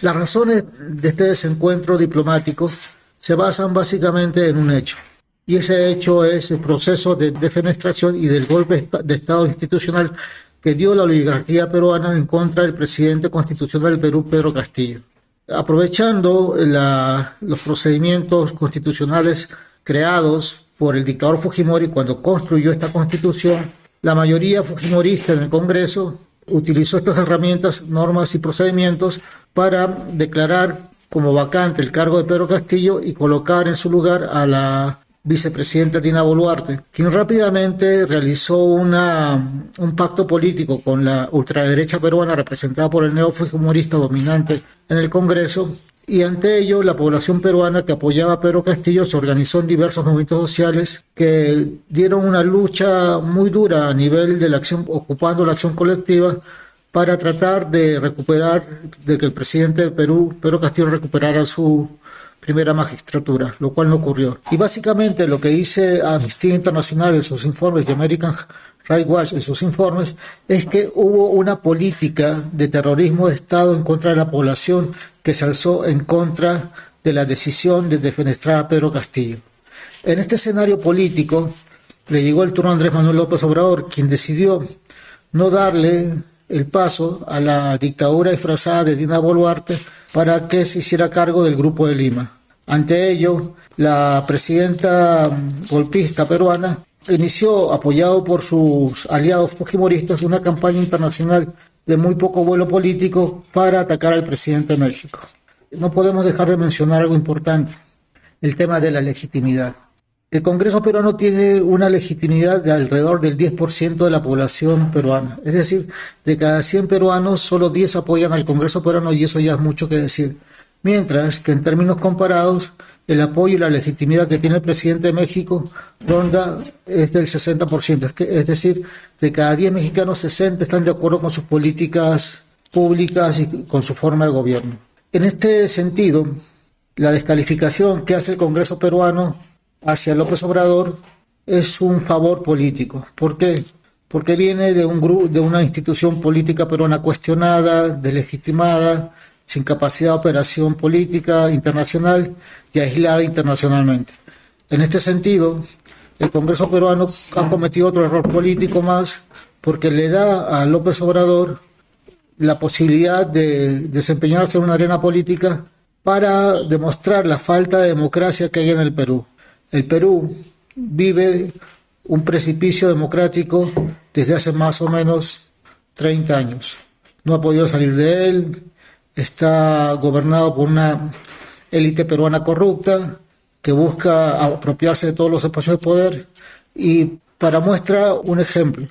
Las razones de este desencuentro diplomático se basan básicamente en un hecho, y ese hecho es el proceso de defenestración y del golpe de Estado institucional que dio la oligarquía peruana en contra del presidente constitucional del Perú, Pedro Castillo. Aprovechando los procedimientos constitucionales creados por el dictador Fujimori cuando construyó esta constitución, la mayoría fujimorista en el Congreso utilizó estas herramientas, normas y procedimientos para declarar como vacante el cargo de Pedro Castillo y colocar en su lugar a la vicepresidenta Dina Boluarte, quien rápidamente realizó una, un pacto político con la ultraderecha peruana representada por el neofujimorista dominante en el Congreso y ante ello la población peruana que apoyaba a Pedro Castillo se organizó en diversos movimientos sociales que dieron una lucha muy dura a nivel de la acción, ocupando la acción colectiva para tratar de recuperar, de que el presidente de Perú, Pedro Castillo, recuperara su primera magistratura, lo cual no ocurrió. Y básicamente lo que dice Amnistía Internacional en sus informes de American Watch en sus informes es que hubo una política de terrorismo de Estado en contra de la población que se alzó en contra de la decisión de defenestrar a Pedro Castillo. En este escenario político le llegó el turno a Andrés Manuel López Obrador, quien decidió no darle el paso a la dictadura disfrazada de Dina Boluarte para que se hiciera cargo del Grupo de Lima. Ante ello, la presidenta golpista peruana inició, apoyado por sus aliados fujimoristas, una campaña internacional de muy poco vuelo político para atacar al presidente de México. No podemos dejar de mencionar algo importante, el tema de la legitimidad. El Congreso peruano tiene una legitimidad de alrededor del 10% de la población peruana. Es decir, de cada 100 peruanos, solo 10 apoyan al Congreso peruano y eso ya es mucho que decir. Mientras que en términos comparados, el apoyo y la legitimidad que tiene el presidente de México ronda es del 60%. Es, decir, de cada 10 mexicanos, 60 están de acuerdo con sus políticas públicas y con su forma de gobierno. En este sentido, la descalificación que hace el Congreso peruano hacia López Obrador es un favor político. ¿Por qué? Porque viene de, un de una institución política peruana cuestionada, deslegitimada, sin capacidad de operación política internacional y aislada internacionalmente. En este sentido, el Congreso peruano ha cometido otro error político más porque le da a López Obrador la posibilidad de desempeñarse en una arena política para demostrar la falta de democracia que hay en el Perú. El Perú vive un precipicio democrático desde hace más o menos 30 años. No ha podido salir de él, está gobernado por una élite peruana corrupta que busca apropiarse de todos los espacios de poder y para muestra un ejemplo.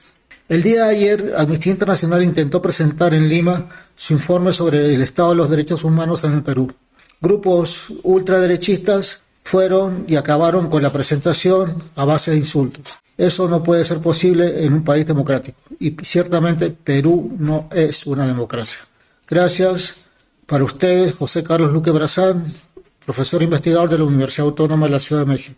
El día de ayer, Amnistía Internacional intentó presentar en Lima su informe sobre el estado de los derechos humanos en el Perú. Grupos ultraderechistas fueron y acabaron con la presentación a base de insultos. Eso no puede ser posible en un país democrático y ciertamente Perú no es una democracia. Gracias para ustedes, José Carlos Luque Brazán, profesor investigador de la Universidad Autónoma de la Ciudad de México.